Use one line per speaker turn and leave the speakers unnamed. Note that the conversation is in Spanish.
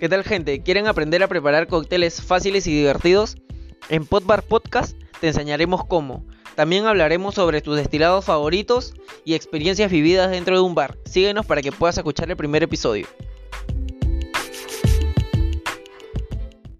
¿Qué tal gente? ¿Quieren aprender a preparar cócteles fáciles y divertidos? En Potbar Podcast te enseñaremos cómo. También hablaremos sobre tus destilados favoritos y experiencias vividas dentro de un bar. Síguenos para que puedas escuchar el primer episodio.